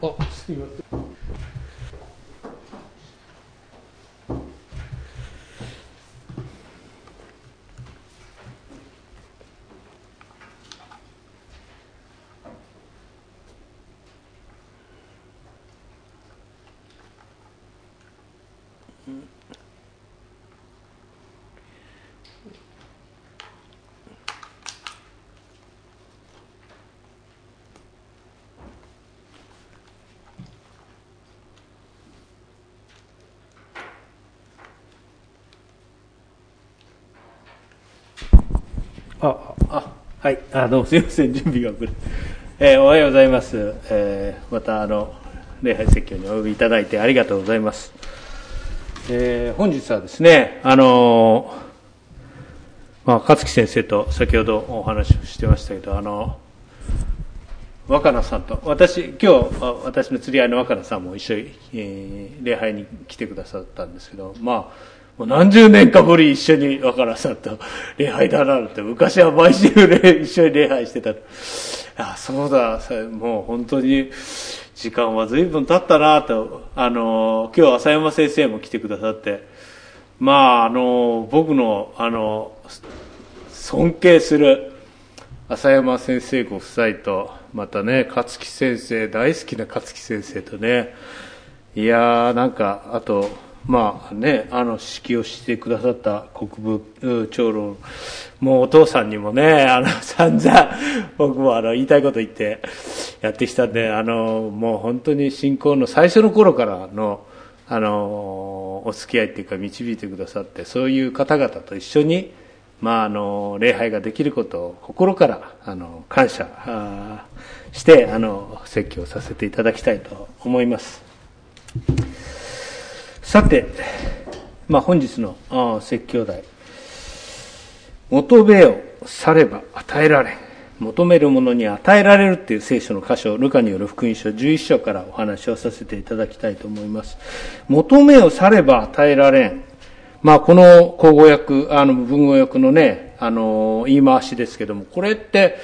あすいません。あ、はい、あ、どうもすみません、準備が遅れ。えーおはようございます。えーまた、あの、礼拝説教にお呼びいただいてありがとうございます。えー本日はですね、あのまあ、勝木先生と先ほどお話をしてましたけど、あの、若菜さんと、私、今日、私の釣り合いの若菜さんも一緒に、えー礼拝に来てくださったんですけど、まあ、もう何十年かぶり一緒に若菜さんと礼拝だなって、昔は毎週一緒に礼拝してた。あ、そうだ、もう本当に時間は随分経ったなと、あの、今日浅山先生も来てくださって、まあ、あの、僕の、あの、尊敬する浅山先生ご夫妻と、またね、勝木先生、大好きな勝木先生とね、いやー、なんか、あと、まあね、あの、指揮をしてくださった国部長老、もうお父さんにもね、あの、散々、僕もあの、言いたいこと言ってやってきたんで、あの、もう本当に信仰の最初の頃からの、あの、お付き合いっていうか導いてくださって、そういう方々と一緒に、まあ、あの、礼拝ができることを心から、あの、感謝して、あの、説教させていただきたいと思います。さて、まあ、本日の説教題。求めよされば与えられ。求めるものに与えられるっていう聖書の箇所、ルカによる福音書11章からお話をさせていただきたいと思います。求めをされば与えられん。まあ、この口語訳、あの、文語訳のね、あの、言い回しですけども、これって、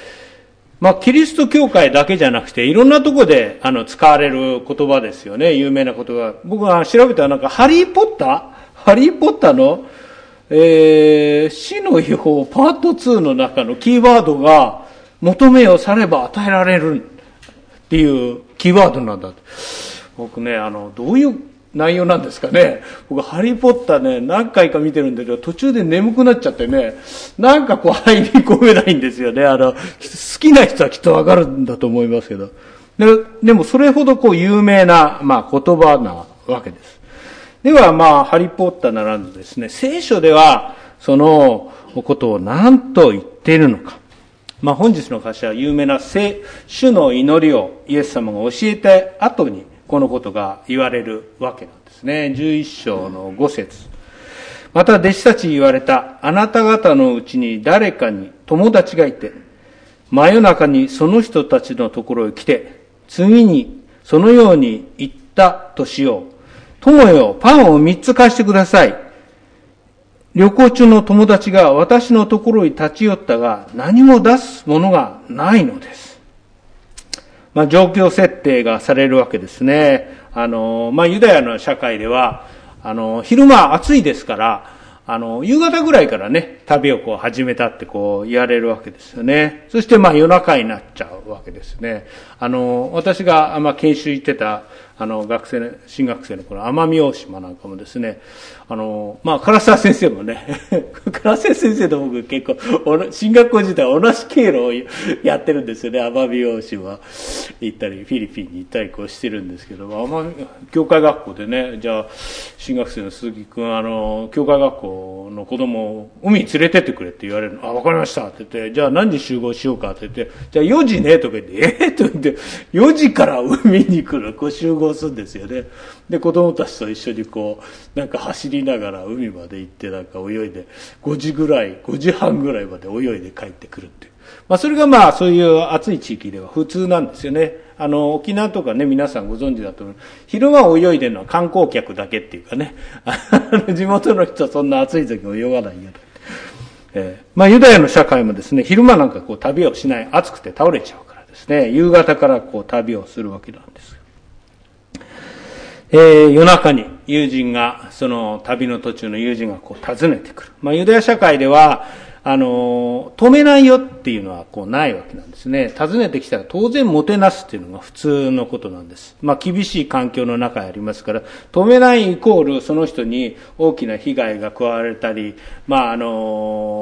まあ、キリスト教会だけじゃなくて、いろんなとこで、あの、使われる言葉ですよね。有名な言葉。僕が調べたらなんか、ハリーポッター？ハリーポッターの、えー、死の秘宝パート2の中のキーワードが、求めをされば与えられるっていうキーワードなんだ。僕ね、あの、どういう内容なんですかね。僕、ハリーポッターね、何回か見てるんだけど、途中で眠くなっちゃってね、なんかこう入り込めないんですよね。あの、好きな人はきっとわかるんだと思いますけど。ででも、それほどこう有名な、まあ、言葉なわけです。では、まあ、ハリーポッターならぬですね、聖書では、そのことを何と言っているのか。まあ、本日の歌詞は有名な聖主の祈りをイエス様が教えた後にこのことが言われるわけなんですね。11章の5節また弟子たちに言われた。あなた方のうちに誰かに友達がいて、真夜中にその人たちのところへ来て、次にそのように言ったとしよう。友よ、パンを三つ貸してください。旅行中の友達が私のところに立ち寄ったが何も出すものがないのです。まあ、状況設定がされるわけですね。あの、まあ、ユダヤの社会では、あの、昼間暑いですから、あの、夕方ぐらいからね、旅をこう始めたってこう言われるわけですよね。そしてまあ夜中になっちゃうわけですね。あの、私がま研修行ってた、あの、学生の、新学生の頃、奄美大島なんかもですね、あの、まあ、唐沢先生もね、唐沢先生と僕結構、おな新学校時代同じ経路をやってるんですよね。奄美大島行ったり、フィリピンに行ったりこうしてるんですけど、奄美、教会学校でね、じゃあ、新学生の鈴木くん、あの、教会学校の子供を海に連れてってくれって言われるの。あ、わかりましたって言って、じゃあ何時集合しようかって言って、じゃあ4時ねとか言って、えー、と言って、4時から海に来る、こう集合するんですよね。で、子供たちと一緒にこう、なんか走りながら海まで行って、なんか泳いで、5時ぐらい、5時半ぐらいまで泳いで帰ってくるっていう。まあ、それがまあ、そういう暑い地域では普通なんですよね。あの、沖縄とかね、皆さんご存知だと思う。昼間泳いでるのは観光客だけっていうかね。地元の人はそんな暑い時泳がないよと。えーまあ、ユダヤの社会もですね、昼間なんかこう旅をしない、暑くて倒れちゃうからですね、夕方からこう旅をするわけなんです。えー、夜中に友人が、その旅の途中の友人がこう訪ねてくる。まあ、ユダヤ社会では、あの、止めないよっていうのはこうないわけなんですね。訪ねてきたら当然もてなすっていうのが普通のことなんです。まあ厳しい環境の中にありますから、止めないイコールその人に大きな被害が加われたり、まああの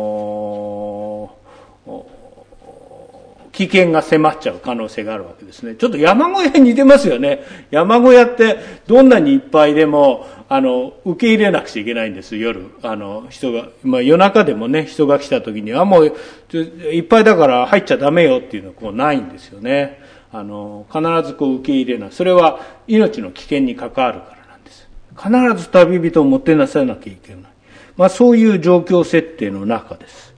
危険が迫っちゃう可能性があるわけですね。ちょっと山小屋に似てますよね。山小屋ってどんなにいっぱいでも、あの、受け入れなくちゃいけないんです、夜。あの、人が、まあ夜中でもね、人が来た時にはもう、いっぱいだから入っちゃダメよっていうのはこうないんですよね。あの、必ずこう受け入れない。それは命の危険に関わるからなんです。必ず旅人をもてなさなきゃいけない。まあそういう状況設定の中です。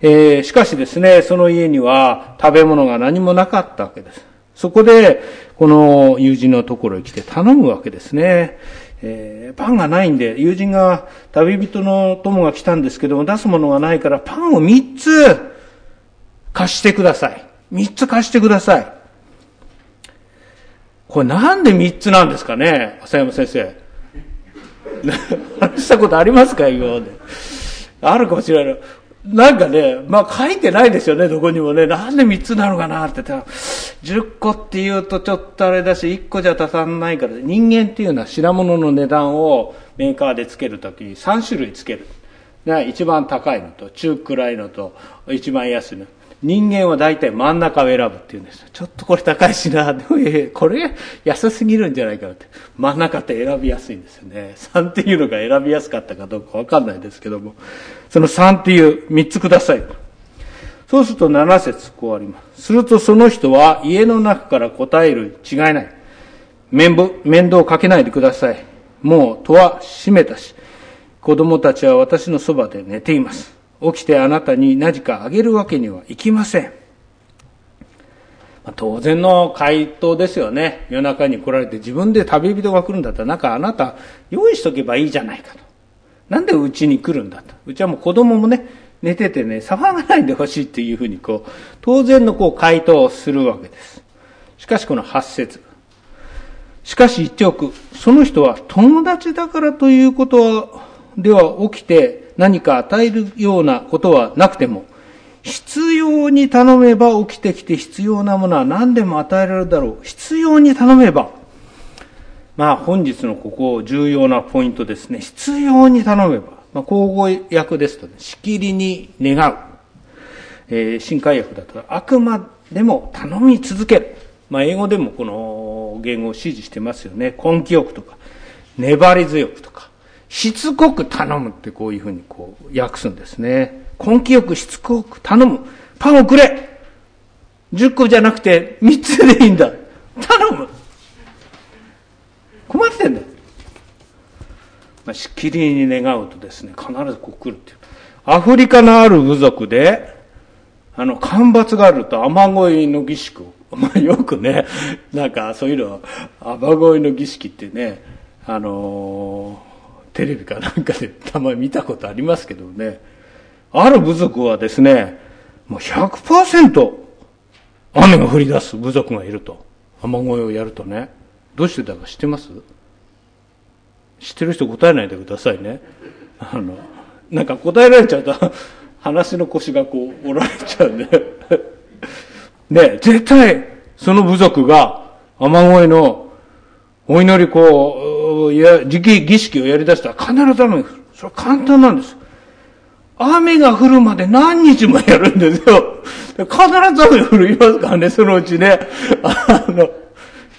えー、しかしですね、その家には食べ物が何もなかったわけです。そこで、この友人のところへ来て頼むわけですね。えー、パンがないんで、友人が旅人の友が来たんですけども、出すものがないからパンを3つ貸してください。3つ貸してください。これなんで3つなんですかね浅山先生。話したことありますか今まで。あるかもしれない。なんかね、まあ書いてないですよね、どこにもね。なんで3つなのかなって言ったら。10個って言うとちょっとあれだし、1個じゃ足さないから、人間っていうのは品物の値段をメーカーでつけるときに3種類つける。一番高いのと、中くらいのと、一番安いの。人間は大体真ん中を選ぶって言うんです。ちょっとこれ高いしな、でもこれ安すぎるんじゃないかって。真ん中って選びやすいんですよね。3っていうのが選びやすかったかどうかわかんないですけども。その3っていう3つください。そうすると7節こうあります。するとその人は家の中から答える違いない。面面倒をかけないでください。もう戸は閉めたし、子供たちは私のそばで寝ています。起きてあなたに何かあげるわけにはいきません。当然の回答ですよね。夜中に来られて自分で旅人が来るんだったら、なんかあなた用意しとけばいいじゃないかと。なんでうちに来るんだと。うちはもう子供もね、寝ててね、騒がないでほしいっていうふうにこう、当然のこう回答をするわけです。しかしこの八節。しかし言っておく。その人は友達だからということでは起きて、何か与えるようなことはなくても、必要に頼めば起きてきて必要なものは何でも与えられるだろう。必要に頼めば。まあ本日のここ重要なポイントですね。必要に頼めば。まあ口語訳ですと、ね、しきりに願う。えー、新海訳だとあくまでも頼み続ける。まあ英語でもこの言語を指示してますよね。根気よくとか、粘り強くとか。しつこく頼むってこういうふうにこう訳すんですね。根気よくしつこく頼む。パンをくれ !10 個じゃなくて3つでいいんだ。頼む困ってんだよ。まあ、しきりに願うとですね、必ずこう来るっていう。アフリカのある部族で、あの、干ばつがあると雨乞いの儀式を、まあよくね、なんかそういうの、雨乞いの儀式ってね、あのテレビかなんかでたまに見たことありますけどね、ある部族はですね、もう100%雨が降り出す部族がいると。雨乞いをやるとね。どうしてだか知ってます？知ってる人答えないでくださいね。あの、なんか答えられちゃうと話の腰がこう折られちゃうんでね、絶対その部族が雨乞いのお祈りこう、や、時期儀式をやり出したら必ず雨が降る。それは簡単なんです。雨が降るまで何日もやるんですよ。必ず雨降りますからね、そのうちね。あの、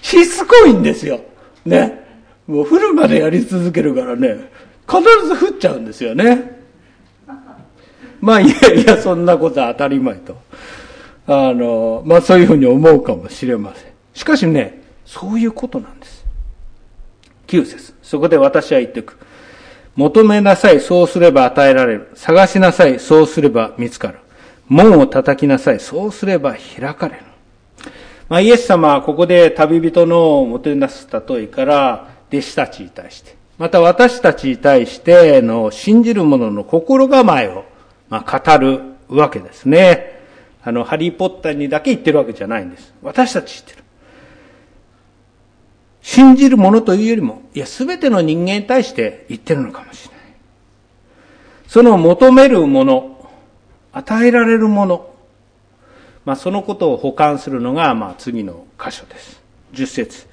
しつこいんですよ。ね。もう降るまでやり続けるからね、必ず降っちゃうんですよね。まあ、いやいや、そんなことは当たり前と。あの、まあそういうふうに思うかもしれません。しかしね、そういうことなんです。9節そこで私は言っておく。求めなさい、そうすれば与えられる。探しなさい、そうすれば見つかる。門を叩きなさい、そうすれば開かれる。まあ、イエス様はここで旅人のもてなす例えから弟子たちに対して、また私たちに対しての信じる者の心構えを、まあ、語るわけですね。あの、ハリーポッターにだけ言ってるわけじゃないんです。私たち知ってる。信じるものというよりも、いや、すべての人間に対して言ってるのかもしれない。その求めるもの、与えられるもの、まあ、そのことを保管するのが、まあ、次の箇所です。十節。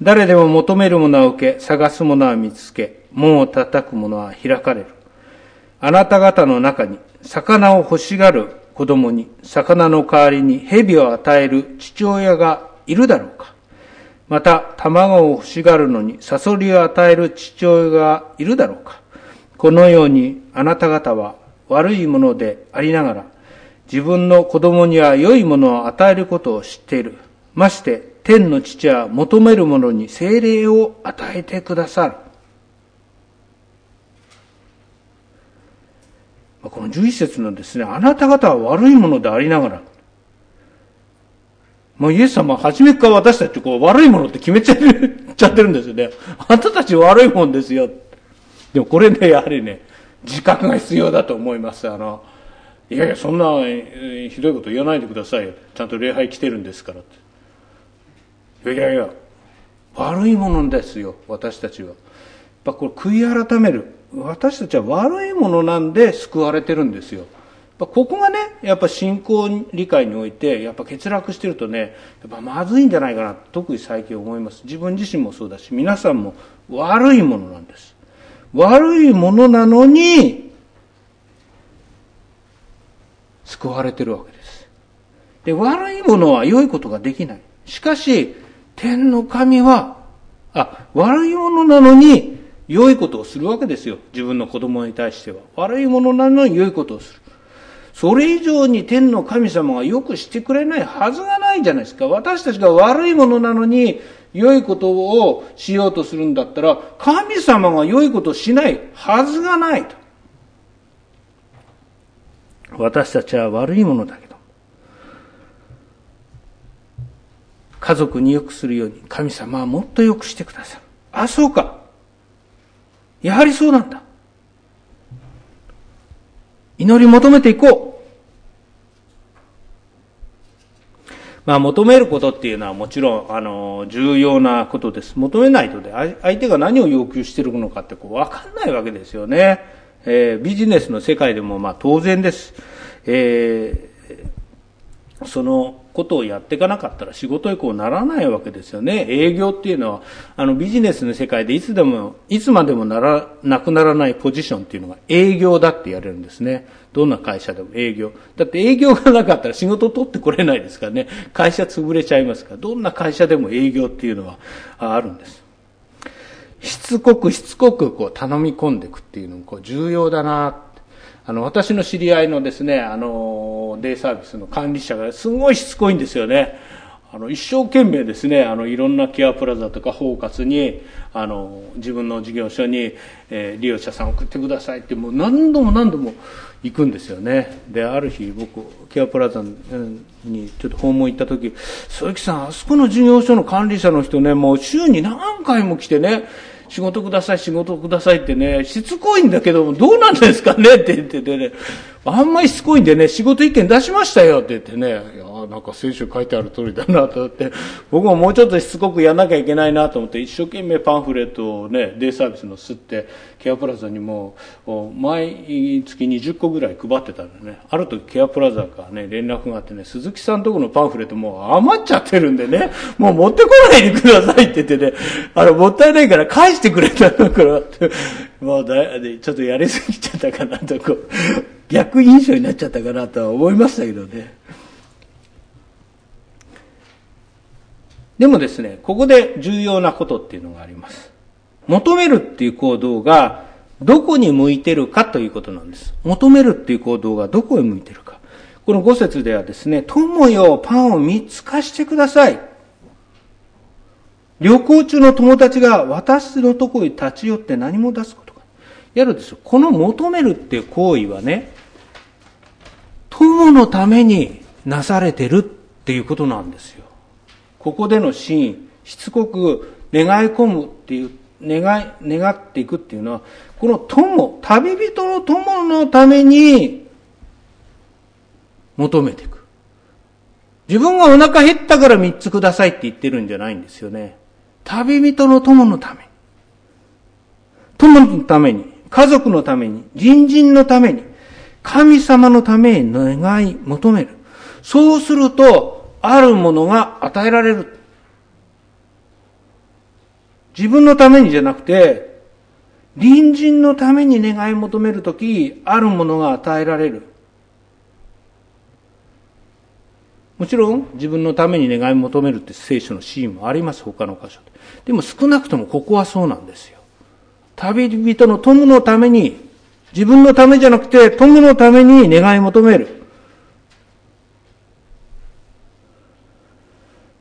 誰でも求めるものは受け、探すものは見つけ、門を叩くものは開かれる。あなた方の中に、魚を欲しがる子供に、魚の代わりに蛇を与える父親がいるだろうかまた、卵を欲しがるのに、サソリを与える父親がいるだろうかこのように、あなた方は悪いものでありながら、自分の子供には良いものを与えることを知っている。まして、天の父は求める者に精霊を与えてくださる。この11節のですね、あなた方は悪いものでありながら、もうイエス様は初めから私たちこう悪いものって決めちゃってるんですよね。あなたたち悪いもんですよ。でもこれね、やはりね、自覚が必要だと思います。あの、いやいや、そんなひどいこと言わないでくださいよ。ちゃんと礼拝来てるんですからって。いやいや、悪いものですよ、私たちは。やっぱこれ悔い改める。私たちは悪いものなんで救われてるんですよ。ここがね、やっぱ信仰理解において、やっぱ欠落してるとね、やっぱまずいんじゃないかな、特に最近思います。自分自身もそうだし、皆さんも悪いものなんです。悪いものなのに、救われてるわけです。で、悪いものは良いことができない。しかし、天の神は、あ、悪いものなのに、良いことをするわけですよ。自分の子供に対しては。悪いものなのに良いことをする。それ以上に天の神様がよくしてくれないはずがないじゃないですか。私たちが悪いものなのに、良いことをしようとするんだったら、神様が良いことをしないはずがないと。私たちは悪いものだけど、家族に良くするように神様はもっと良くしてくださる。あ、そうか。やはりそうなんだ。祈り求めていこう。まあ、求めることっていうのはもちろん、あの、重要なことです。求めないとで、相手が何を要求しているのかってこう、わかんないわけですよね。えー、ビジネスの世界でもまあ当然です。えー、そのことをやっていかなかったら仕事以降ならないわけですよね。営業っていうのは、あのビジネスの世界でいつでも、いつまでもなら、なくならないポジションっていうのが営業だって言われるんですね。どんな会社でも営業。だって営業がなかったら仕事取ってこれないですからね。会社潰れちゃいますから。どんな会社でも営業っていうのはあるんです。しつこくしつこくこう頼み込んでいくっていうのもこう重要だなあの、私の知り合いのですね、あの、デイサービスの管理者がすごいしつこいんですよね。あの、一生懸命ですね、あの、いろんなケアプラザとか包括に、あの、自分の事業所に、えー、利用者さん送ってくださいって、もう何度も何度も行くんですよね。で、ある日、僕、ケアプラザにちょっと訪問行った時、鈴木さん、あそこの事業所の管理者の人ね、もう週に何回も来てね、仕事ください、仕事くださいってね、しつこいんだけども、どうなんですかねって言っててね、あんまりしつこいんでね、仕事意見出しましたよって言ってね、なんか聖書書いてある通りだなと思って、僕ももうちょっとしつこくやんなきゃいけないなと思って、一生懸命パンフレットをね、デイサービスの吸って、ケアプラザにも、毎月20個ぐらい配ってたんでね、ある時ケアプラザからね、連絡があってね、鈴木さんとこのパンフレットもう余っちゃってるんでね、もう持ってこないでくださいって言ってね、あの、もったいないから返してくれたのから、もうだ、ちょっとやりすぎちゃったかなと、こう、逆印象になっちゃったかなとは思いましたけどね。でもですね、ここで重要なことっていうのがあります。求めるっていう行動がどこに向いてるかということなんです。求めるっていう行動がどこへ向いてるか。この五節ではですね、友よ、パンを三つ貸してください。旅行中の友達が私のとこに立ち寄って何も出すことがやるですよ。この求めるっていう行為はね、友のためになされてるっていうことなんですよ。ここでのシーン、しつこく願い込むっていう、願い、願っていくっていうのは、この友、旅人の友のために求めていく。自分がお腹減ったから三つくださいって言ってるんじゃないんですよね。旅人の友のために、友のために、家族のために、隣人のために、神様のために願い求める。そうすると、あるものが与えられる。自分のためにじゃなくて、隣人のために願い求めるとき、あるものが与えられる。もちろん自分のために願い求めるって聖書のシーンもあります、他の箇所で。でも少なくともここはそうなんですよ。旅人の友のために、自分のためじゃなくて友のために願い求める。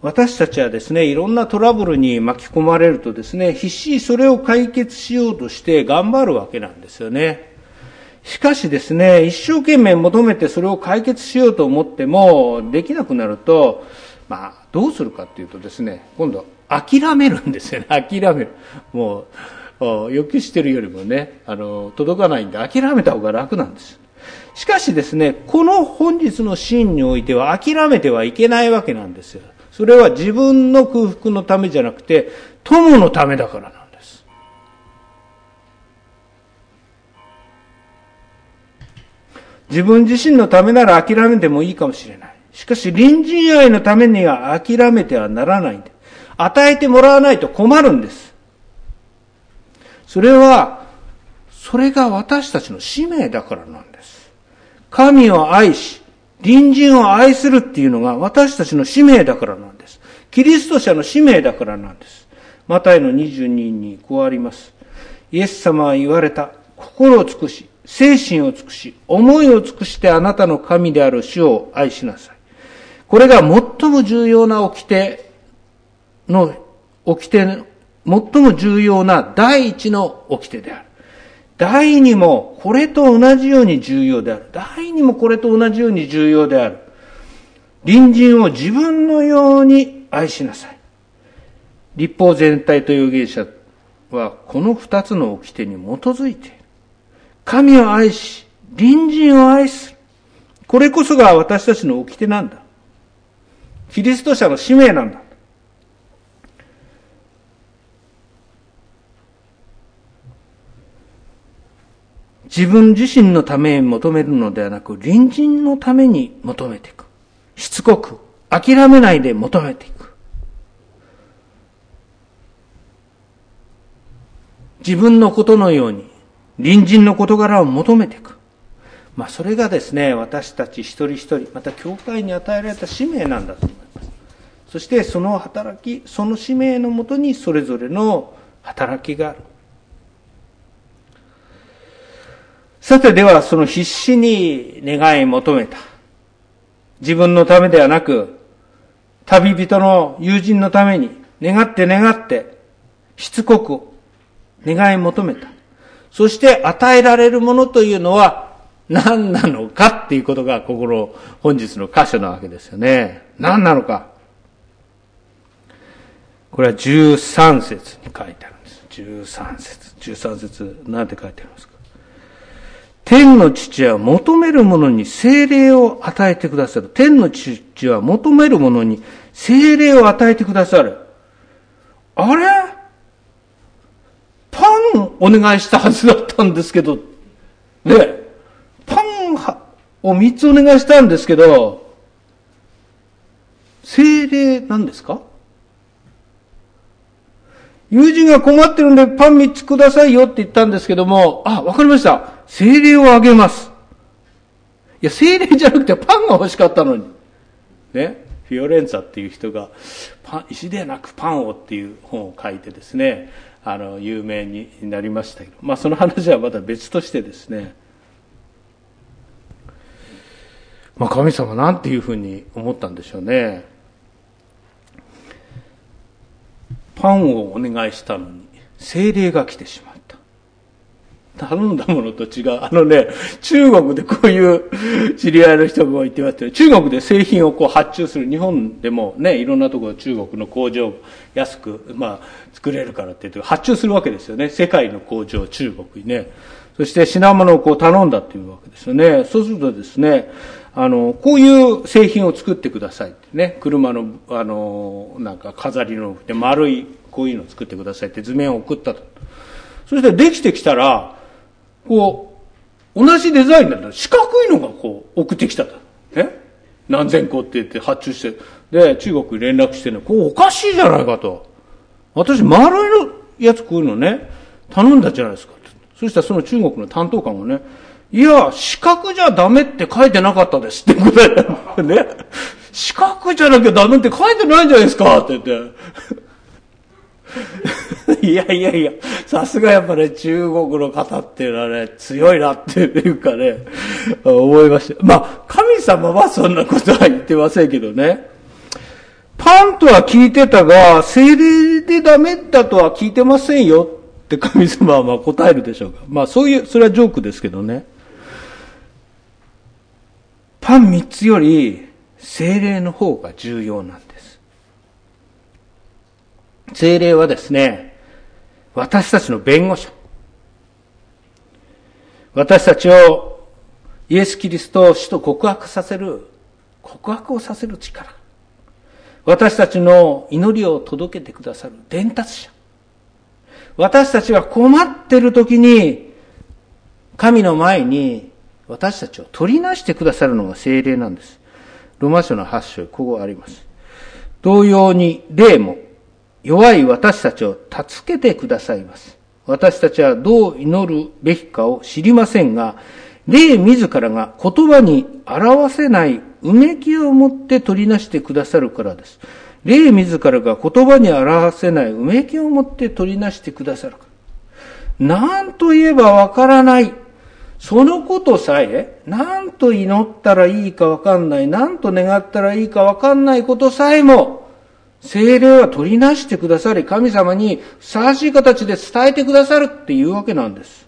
私たちはですね、いろんなトラブルに巻き込まれるとですね、必死にそれを解決しようとして頑張るわけなんですよね。しかしですね、一生懸命求めてそれを解決しようと思っても、できなくなると、まあ、どうするかっていうとですね、今度、諦めるんですよね、諦める。もう、要求してるよりもね、あの、届かないんで諦めた方が楽なんです。しかしですね、この本日のシーンにおいては諦めてはいけないわけなんですよ。それは自分の空腹のためじゃなくて、友のためだからなんです。自分自身のためなら諦めてもいいかもしれない。しかし、隣人愛のためには諦めてはならないんで。与えてもらわないと困るんです。それは、それが私たちの使命だからなんです。神を愛し、隣人を愛するっていうのが私たちの使命だからなんです。キリスト者の使命だからなんです。マタイの22にこうあります。イエス様は言われた。心を尽くし、精神を尽くし、思いを尽くしてあなたの神である主を愛しなさい。これが最も重要な掟の、掟、最も重要な第一の掟である。第二もこれと同じように重要である。第二もこれと同じように重要である。隣人を自分のように愛しなさい。立法全体という芸者はこの二つの掟に基づいている。神を愛し、隣人を愛する。これこそが私たちの掟なんだ。キリスト者の使命なんだ。自分自身のために求めるのではなく、隣人のために求めていく。しつこく、諦めないで求めていく。自分のことのように、隣人の事柄を求めていく。まあ、それがですね、私たち一人一人、また教会に与えられた使命なんだと思います。そしてその働き、その使命のもとにそれぞれの働きがある。さてではその必死に願い求めた。自分のためではなく、旅人の友人のために願って願って、しつこく願い求めた。そして与えられるものというのは何なのかっていうことがここの本日の箇所なわけですよね。何なのか。これは13節に書いてあるんです。13節。13節なんて書いてありますか？天の父は求める者に精霊を与えてくださる。天の父は求める者に精霊を与えてくださる。あれ？パンお願いしたはずだったんですけど、ね、パンを3つお願いしたんですけど、精霊なんですか？友人が困ってるんでパン3つくださいよって言ったんですけども、あ、わかりました。精霊をあげます。いや、精霊じゃなくてパンが欲しかったのに。ね。フィオレンツァっていう人が、パン、石でなくパンをっていう本を書いてですね、あの、有名になりましたけど、まあその話はまた別としてですね、まあ神様なんていうふうに思ったんでしょうね。パンをお願いしたのに、精霊が来てしまった。頼んだものと違う。あのね、中国でこういう知り合いの人が言ってますけど、中国で製品をこう発注する、日本でもね、いろんなところ中国の工場安く、まあ、作れるからって言って発注するわけですよね。世界の工場、中国にね。そして品物をこう頼んだっていうわけですよね。そうするとですね、あの、こういう製品を作ってくださいってね、車の、あの、なんか飾りの、で丸い、こういうのを作ってくださいって図面を送ったと。そしてできてきたら、こう、同じデザインなんだ四角いのがこう、送ってきたと。え？何千個って言って発注して、で、中国に連絡してね、こうおかしいじゃないかと。私、丸いのやつこういうのね、頼んだじゃないですか。そしたらその中国の担当官もね、いや、四角じゃダメって書いてなかったですってことで、ね？四角じゃなきゃダメって書いてないんじゃないですかって言って。いやいやいや、さすがやっぱね、中国の方っていうのはね、強いなっていうかね、思いました。まあ、神様はそんなことは言ってませんけどね。パンとは聞いてたが、精霊でダメだとは聞いてませんよって神様はまあ答えるでしょうか。まあそういう、それはジョークですけどね。パン三つより精霊の方が重要なんです。精霊はですね、私たちの弁護者。私たちをイエス・キリストを死と告白させる、告白をさせる力。私たちの祈りを届けてくださる伝達者。私たちが困っている時に、神の前に私たちを取りなしてくださるのが精霊なんです。ロマ書の8章、ここあります。同様に、霊も弱い私たちを助けてくださいます。私たちはどう祈るべきかを知りませんが、霊自らが言葉に表せないうめきを持って取りなしてくださるからです。霊自らが言葉に表せないうめきを持って取りなしてくださるから。何と言えばわからない。そのことさえ、何と祈ったらいいかわかんない。何と願ったらいいかわかんないことさえも、精霊は取りなしてくださり、神様にふさわしい形で伝えてくださるっていうわけなんです。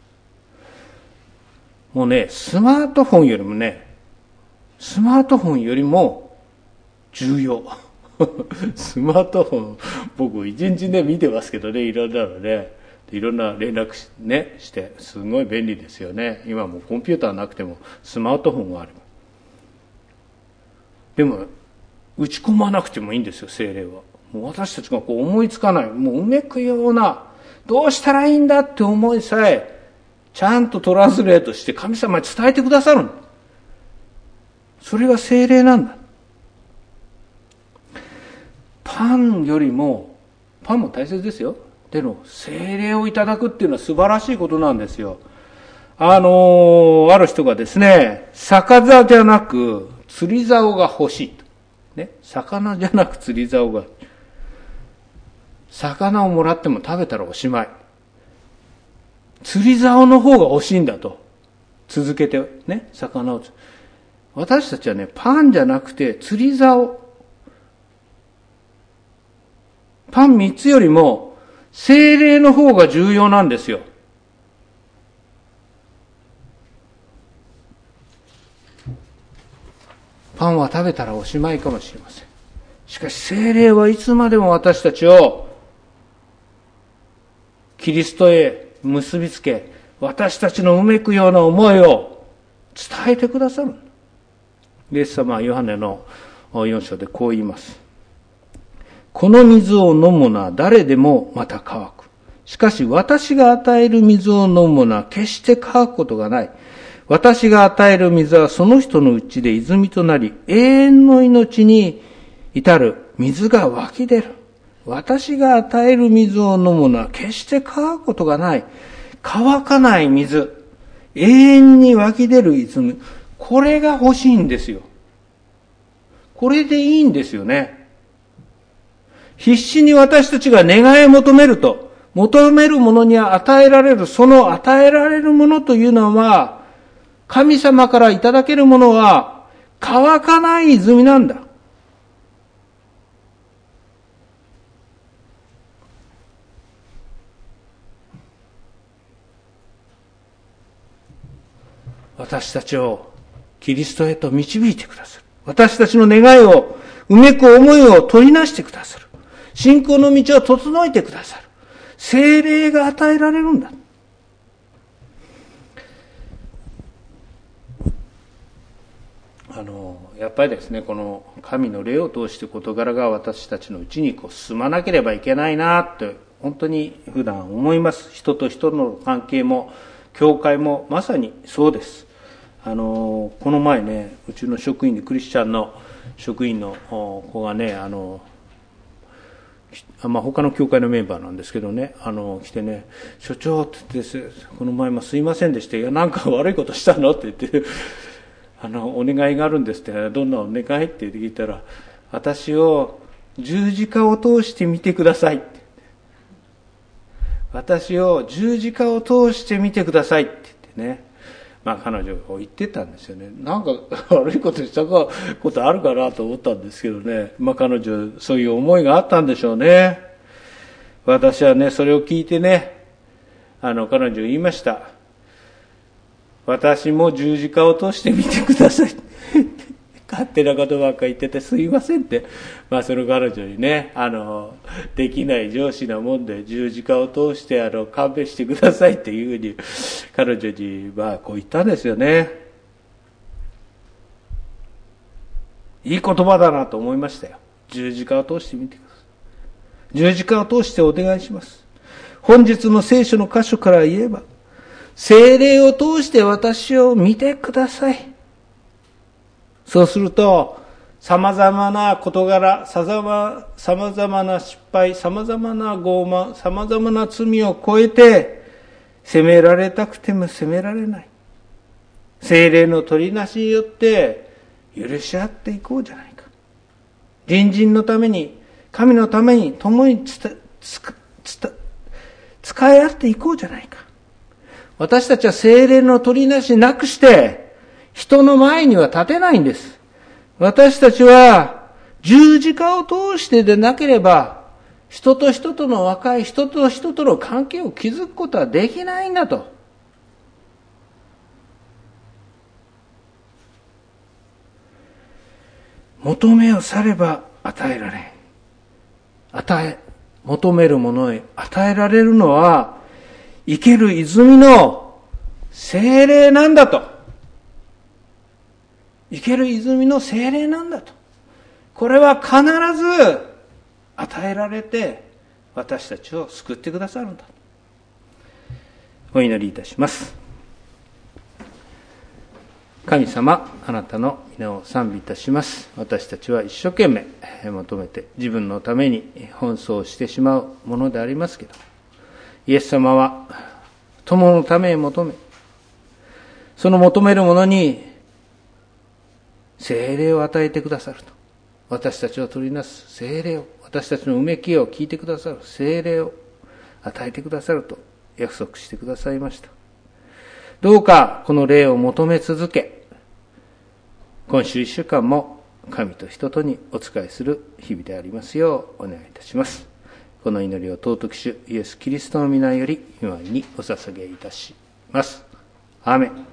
もうね、スマートフォンよりもね、スマートフォンよりも重要。スマートフォン、僕一日ね、見てますけどね、いろんなのね。いろんな連絡し,、ね、して、すごい便利ですよね。今もコンピューターなくてもスマートフォンがある。でも、打ち込まなくてもいいんですよ、精霊は。もう私たちがこう思いつかない、もううめくような、どうしたらいいんだって思いさえ、ちゃんとトランスレートして神様に伝えてくださるそれが精霊なんだ。パンよりも、パンも大切ですよ。での精霊をいただくっていうのは素晴らしいことなんですよ。あのー、ある人がですね、逆座じゃなく釣り竿が欲しい。ね、魚じゃなく釣り竿が。魚をもらっても食べたらおしまい。釣り竿の方が欲しいんだと。続けてね、魚を。私たちはね、パンじゃなくて釣り竿。パン三つよりも精霊の方が重要なんですよ。パンは食べたらおしまいかもしれません。しかし精霊はいつまでも私たちをキリストへ結びつけ、私たちのうめくような思いを伝えてくださる。イエス様はヨハネの4章でこう言います。この水を飲むのは誰でもまた乾く。しかし私が与える水を飲むのは決して乾くことがない。私が与える水はその人のうちで泉となり、永遠の命に至る水が湧き出る。私が与える水を飲むのは決して乾くことがない。乾かない水。永遠に湧き出る泉。これが欲しいんですよ。これでいいんですよね。必死に私たちが願い求めると、求めるものに与えられる、その与えられるものというのは、神様からいただけるものは、乾かない泉なんだ。私たちをキリストへと導いてくださる。私たちの願いを、うめく思いを取りなしてくださる。信仰の道を整えてくださる。精霊が与えられるんだ。あのやっぱりですねこの神の霊を通して事柄が私たちのうちにこう進まなければいけないなって本当に普段思います。人と人の関係も教会もまさにそうです。あのこの前ねうちの職員でクリスチャンの職員の子がねあのまあ、他の教会のメンバーなんですけどね、あの、来てね、所長って言って、この前もすいませんでした。いや、なんか悪いことしたの？って言って、あの、お願いがあるんですって、どんなお願いって聞いたら、私を十字架を通して見てくださいって。私を十字架を通して見てくださいって言ってね。まあ彼女が言ってたんですよね。なんか悪いことしたことあるかなと思ったんですけどね。まあ彼女そういう思いがあったんでしょうね。私はね、それを聞いてね、あの彼女言いました。私も十字架を通してみてください。勝手なことばっか言っててすいませんって、まあその彼女にね、あの、できない上司なもんで十字架を通してあの、勘弁してくださいっていうふうに、彼女にまあこう言ったんですよね。いい言葉だなと思いましたよ。十字架を通してみてください。十字架を通してお願いします。本日の聖書の箇所から言えば、精霊を通して私を見てください。そうすると、様々な事柄、様々な失敗、様々な傲慢、様々な罪を超えて、責められたくても責められない。精霊の取りなしによって、許し合っていこうじゃないか。隣人のために、神のために共に使い合っていこうじゃないか。私たちは精霊の取りなしなくして、人の前には立てないんです。私たちは十字架を通してでなければ、人と人との和解、人と人との関係を築くことはできないんだと。求めをされば与えられん。与え、求めるものへ与えられるのは、生ける泉の精霊なんだと。生ける泉の精霊なんだと。これは必ず与えられて私たちを救ってくださるんだ。お祈りいたします。神様、あなたの皆を賛美いたします。私たちは一生懸命求めて自分のために奔走してしまうものでありますけど、イエス様は友のために求め、その求めるものに精霊を与えてくださると。私たちを取りなす精霊を、私たちのうめきを聞いてくださる精霊を与えてくださると約束してくださいました。どうかこの霊を求め続け、今週一週間も神と人とにお仕えする日々でありますようお願いいたします。この祈りを尊く主イエス・キリストの皆より今にお捧げいたします。アーメン